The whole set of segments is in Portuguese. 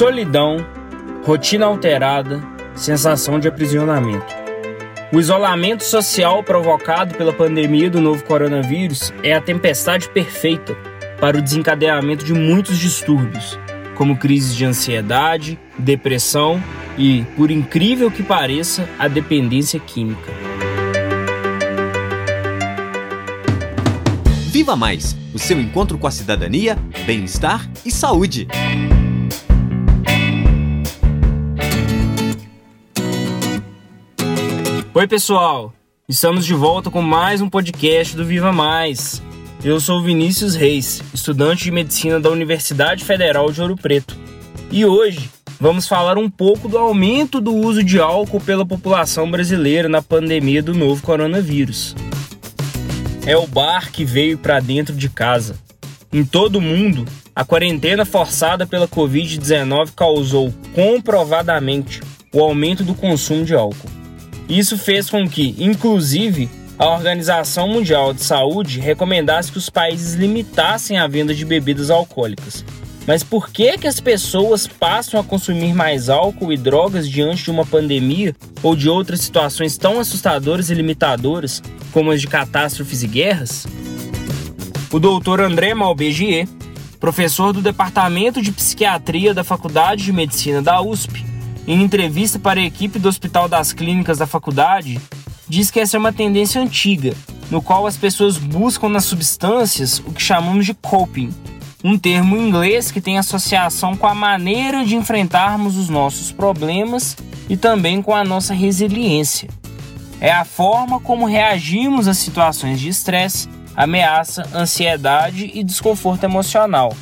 solidão, rotina alterada, sensação de aprisionamento. O isolamento social provocado pela pandemia do novo coronavírus é a tempestade perfeita para o desencadeamento de muitos distúrbios, como crises de ansiedade, depressão e, por incrível que pareça, a dependência química. Viva Mais o seu encontro com a cidadania, bem-estar e saúde. Oi, pessoal! Estamos de volta com mais um podcast do Viva Mais. Eu sou Vinícius Reis, estudante de medicina da Universidade Federal de Ouro Preto. E hoje vamos falar um pouco do aumento do uso de álcool pela população brasileira na pandemia do novo coronavírus. É o bar que veio para dentro de casa. Em todo o mundo, a quarentena forçada pela Covid-19 causou comprovadamente o aumento do consumo de álcool. Isso fez com que, inclusive, a Organização Mundial de Saúde recomendasse que os países limitassem a venda de bebidas alcoólicas. Mas por que, que as pessoas passam a consumir mais álcool e drogas diante de uma pandemia ou de outras situações tão assustadoras e limitadoras como as de catástrofes e guerras? O doutor André Malbegier, professor do Departamento de Psiquiatria da Faculdade de Medicina da USP, em entrevista para a equipe do Hospital das Clínicas da faculdade, diz que essa é uma tendência antiga, no qual as pessoas buscam nas substâncias o que chamamos de coping, um termo em inglês que tem associação com a maneira de enfrentarmos os nossos problemas e também com a nossa resiliência. É a forma como reagimos às situações de estresse, ameaça, ansiedade e desconforto emocional.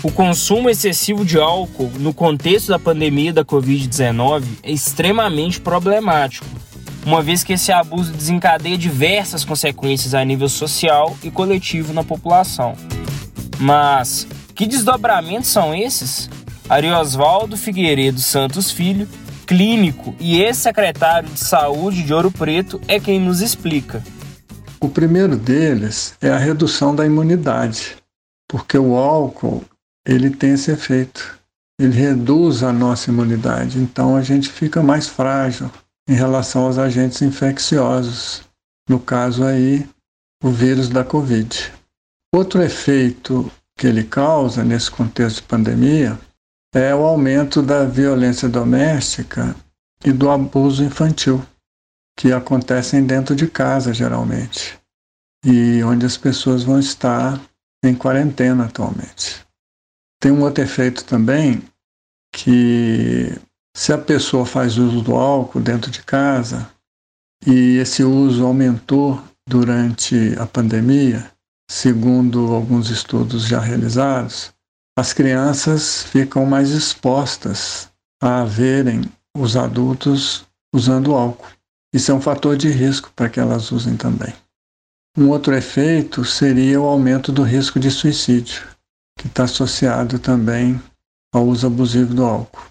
O consumo excessivo de álcool no contexto da pandemia da Covid-19 é extremamente problemático, uma vez que esse abuso desencadeia diversas consequências a nível social e coletivo na população. Mas que desdobramentos são esses? Ariosvaldo Figueiredo Santos Filho, clínico e ex-secretário de Saúde de Ouro Preto, é quem nos explica. O primeiro deles é a redução da imunidade, porque o álcool ele tem esse efeito. Ele reduz a nossa imunidade, então a gente fica mais frágil em relação aos agentes infecciosos. No caso aí, o vírus da Covid. Outro efeito que ele causa nesse contexto de pandemia é o aumento da violência doméstica e do abuso infantil, que acontecem dentro de casa geralmente, e onde as pessoas vão estar em quarentena atualmente. Tem um outro efeito também que se a pessoa faz uso do álcool dentro de casa e esse uso aumentou durante a pandemia, segundo alguns estudos já realizados, as crianças ficam mais expostas a verem os adultos usando álcool. Isso é um fator de risco para que elas usem também. Um outro efeito seria o aumento do risco de suicídio que está associado também ao uso abusivo do álcool.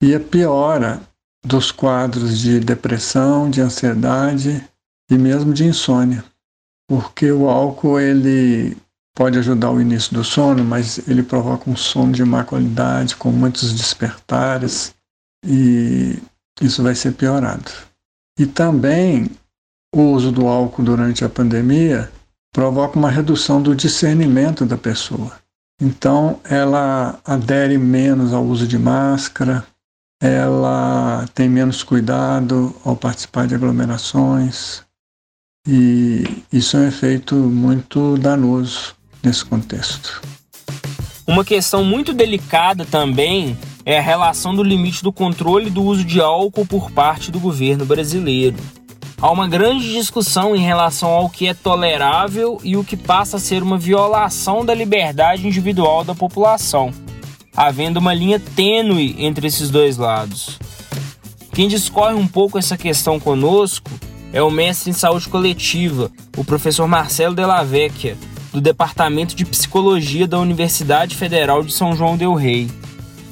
E a piora dos quadros de depressão, de ansiedade e mesmo de insônia, porque o álcool ele pode ajudar o início do sono, mas ele provoca um sono de má qualidade, com muitos despertares, e isso vai ser piorado. E também o uso do álcool durante a pandemia provoca uma redução do discernimento da pessoa. Então, ela adere menos ao uso de máscara, ela tem menos cuidado ao participar de aglomerações, e isso é um efeito muito danoso nesse contexto. Uma questão muito delicada também é a relação do limite do controle do uso de álcool por parte do governo brasileiro. Há uma grande discussão em relação ao que é tolerável e o que passa a ser uma violação da liberdade individual da população, havendo uma linha tênue entre esses dois lados. Quem discorre um pouco essa questão conosco é o mestre em saúde coletiva, o professor Marcelo Della Vecchia, do Departamento de Psicologia da Universidade Federal de São João del Rei.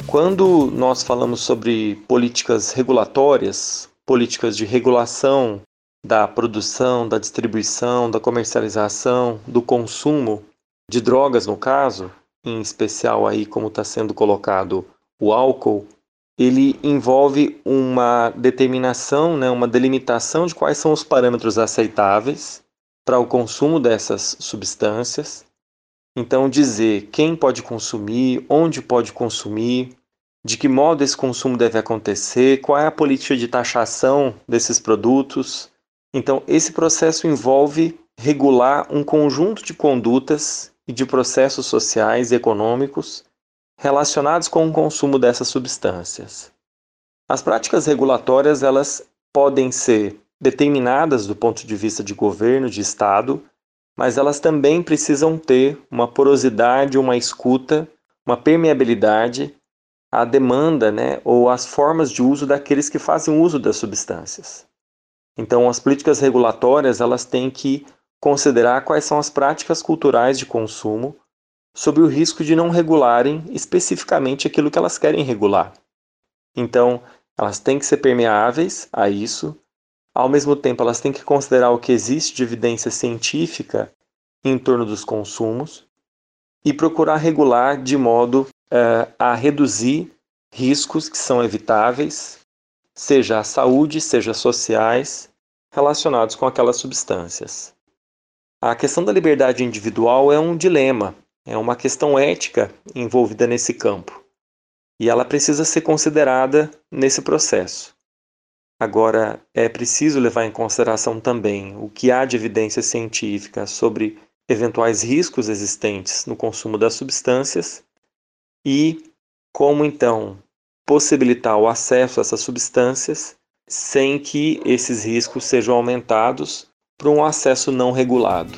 Quando nós falamos sobre políticas regulatórias, políticas de regulação da produção, da distribuição, da comercialização, do consumo de drogas, no caso, em especial aí como está sendo colocado o álcool, ele envolve uma determinação, né, uma delimitação de quais são os parâmetros aceitáveis para o consumo dessas substâncias. Então, dizer quem pode consumir, onde pode consumir, de que modo esse consumo deve acontecer, qual é a política de taxação desses produtos. Então, esse processo envolve regular um conjunto de condutas e de processos sociais e econômicos relacionados com o consumo dessas substâncias. As práticas regulatórias elas podem ser determinadas do ponto de vista de governo, de Estado, mas elas também precisam ter uma porosidade, uma escuta, uma permeabilidade à demanda né, ou às formas de uso daqueles que fazem uso das substâncias. Então, as políticas regulatórias elas têm que considerar quais são as práticas culturais de consumo, sob o risco de não regularem especificamente aquilo que elas querem regular. Então, elas têm que ser permeáveis a isso, ao mesmo tempo, elas têm que considerar o que existe de evidência científica em torno dos consumos e procurar regular de modo uh, a reduzir riscos que são evitáveis, seja à saúde, seja sociais, relacionados com aquelas substâncias. A questão da liberdade individual é um dilema, é uma questão ética envolvida nesse campo. E ela precisa ser considerada nesse processo. Agora, é preciso levar em consideração também o que há de evidência científica sobre eventuais riscos existentes no consumo das substâncias e como então possibilitar o acesso a essas substâncias sem que esses riscos sejam aumentados por um acesso não regulado.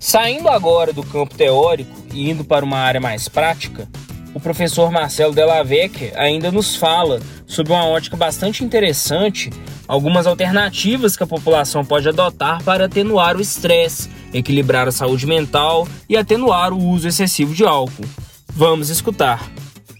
Saindo agora do campo teórico e indo para uma área mais prática, o professor Marcelo Delavecchia ainda nos fala sobre uma ótica bastante interessante, algumas alternativas que a população pode adotar para atenuar o estresse, equilibrar a saúde mental e atenuar o uso excessivo de álcool. Vamos escutar.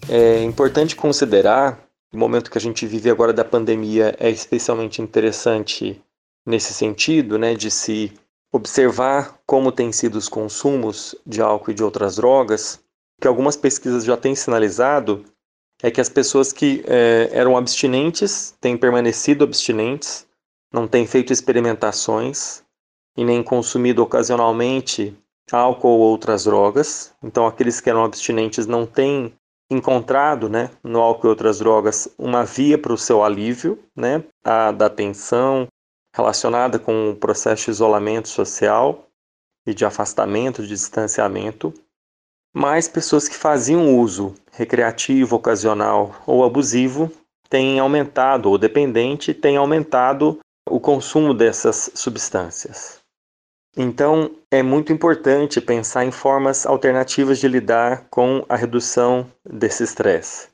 É importante considerar o momento que a gente vive agora da pandemia é especialmente interessante nesse sentido, né, de se observar como têm sido os consumos de álcool e de outras drogas, que algumas pesquisas já têm sinalizado é que as pessoas que é, eram abstinentes têm permanecido abstinentes, não têm feito experimentações e nem consumido ocasionalmente álcool ou outras drogas. Então, aqueles que eram abstinentes não têm encontrado né, no álcool e outras drogas uma via para o seu alívio né, a, da tensão relacionada com o processo de isolamento social e de afastamento, de distanciamento. Mas pessoas que faziam uso recreativo, ocasional ou abusivo têm aumentado, ou dependente, tem aumentado o consumo dessas substâncias. Então, é muito importante pensar em formas alternativas de lidar com a redução desse estresse.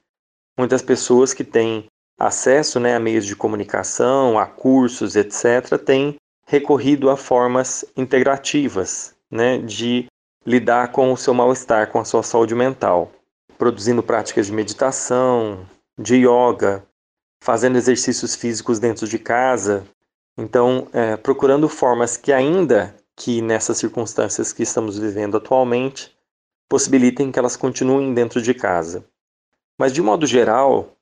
Muitas pessoas que têm acesso né, a meios de comunicação, a cursos, etc., têm recorrido a formas integrativas né, de lidar com o seu mal-estar, com a sua saúde mental, produzindo práticas de meditação, de yoga, fazendo exercícios físicos dentro de casa. Então, é, procurando formas que ainda que nessas circunstâncias que estamos vivendo atualmente possibilitem que elas continuem dentro de casa. Mas de modo geral,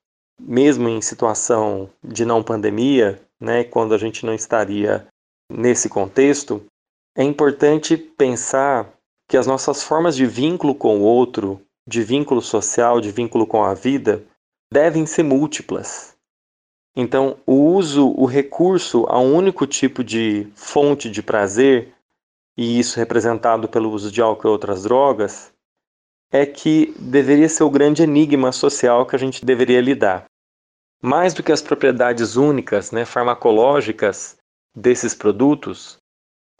mesmo em situação de não pandemia, né, quando a gente não estaria nesse contexto, é importante pensar que as nossas formas de vínculo com o outro, de vínculo social, de vínculo com a vida, devem ser múltiplas. Então, o uso, o recurso a um único tipo de fonte de prazer e isso representado pelo uso de álcool e outras drogas, é que deveria ser o grande enigma social que a gente deveria lidar. Mais do que as propriedades únicas, né, farmacológicas desses produtos,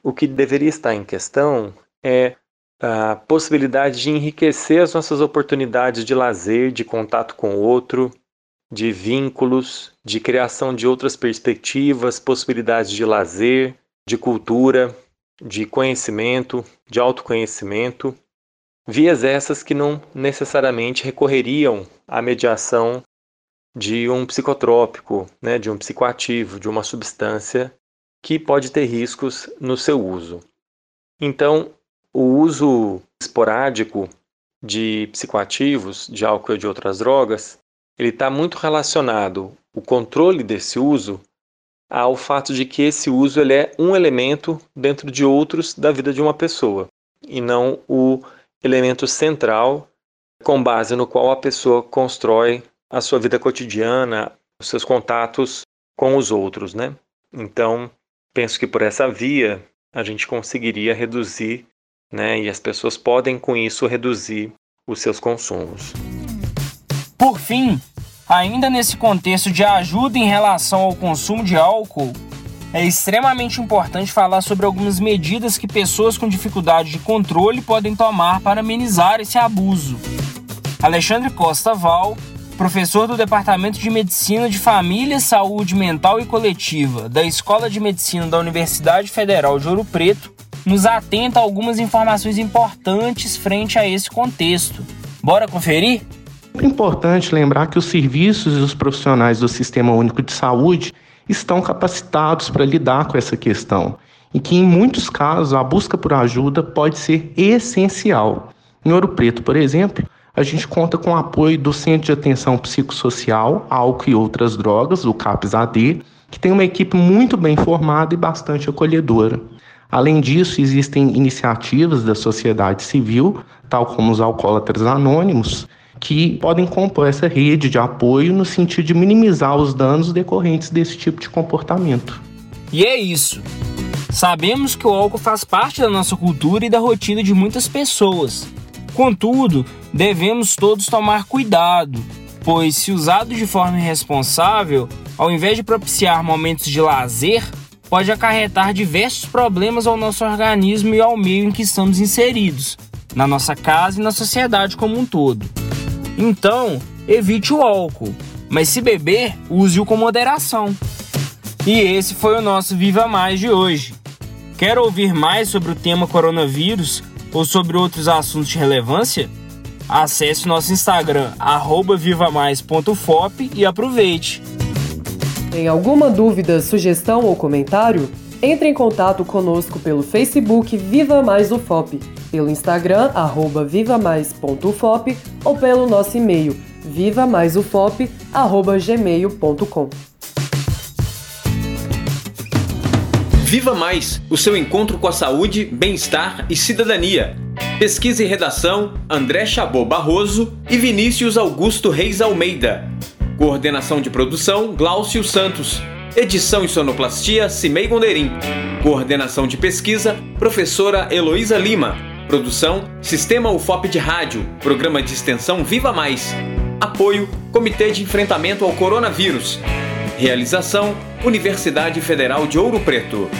o que deveria estar em questão é a possibilidade de enriquecer as nossas oportunidades de lazer, de contato com o outro, de vínculos, de criação de outras perspectivas, possibilidades de lazer, de cultura, de conhecimento, de autoconhecimento, vias essas que não necessariamente recorreriam à mediação de um psicotrópico, né, de um psicoativo, de uma substância que pode ter riscos no seu uso. Então, o uso esporádico de psicoativos, de álcool e de outras drogas, ele está muito relacionado, o controle desse uso, ao fato de que esse uso ele é um elemento dentro de outros da vida de uma pessoa, e não o elemento central com base no qual a pessoa constrói a sua vida cotidiana, os seus contatos com os outros, né? Então, penso que por essa via a gente conseguiria reduzir, né? E as pessoas podem com isso reduzir os seus consumos. Por fim, ainda nesse contexto de ajuda em relação ao consumo de álcool, é extremamente importante falar sobre algumas medidas que pessoas com dificuldade de controle podem tomar para amenizar esse abuso. Alexandre Costa Val, professor do Departamento de Medicina de Família, Saúde Mental e Coletiva da Escola de Medicina da Universidade Federal de Ouro Preto, nos atenta a algumas informações importantes frente a esse contexto. Bora conferir? É importante lembrar que os serviços e os profissionais do Sistema Único de Saúde estão capacitados para lidar com essa questão e que, em muitos casos, a busca por ajuda pode ser essencial. Em Ouro Preto, por exemplo, a gente conta com o apoio do Centro de Atenção Psicossocial, Álcool e Outras Drogas, o CAPS-AD, que tem uma equipe muito bem formada e bastante acolhedora. Além disso, existem iniciativas da sociedade civil, tal como os Alcoólatras Anônimos, que podem compor essa rede de apoio no sentido de minimizar os danos decorrentes desse tipo de comportamento. E é isso. Sabemos que o álcool faz parte da nossa cultura e da rotina de muitas pessoas. Contudo, devemos todos tomar cuidado, pois, se usado de forma irresponsável, ao invés de propiciar momentos de lazer, pode acarretar diversos problemas ao nosso organismo e ao meio em que estamos inseridos, na nossa casa e na sociedade como um todo. Então, evite o álcool, mas se beber, use-o com moderação. E esse foi o nosso Viva Mais de hoje. Quer ouvir mais sobre o tema coronavírus? ou sobre outros assuntos de relevância? Acesse nosso Instagram, vivamais.fop e aproveite! Tem alguma dúvida, sugestão ou comentário? Entre em contato conosco pelo Facebook Viva Mais UFOP, pelo Instagram, arroba vivamais.ufop ou pelo nosso e-mail vivamaisufop.gmail.com Viva Mais, o seu encontro com a saúde, bem-estar e cidadania. Pesquisa e redação: André Chabot Barroso e Vinícius Augusto Reis Almeida. Coordenação de produção: Glaucio Santos. Edição e sonoplastia: Cimei Gonderim. Coordenação de pesquisa: Professora Heloísa Lima. Produção: Sistema UFOP de Rádio. Programa de extensão Viva Mais. Apoio: Comitê de Enfrentamento ao Coronavírus. Realização: Universidade Federal de Ouro Preto.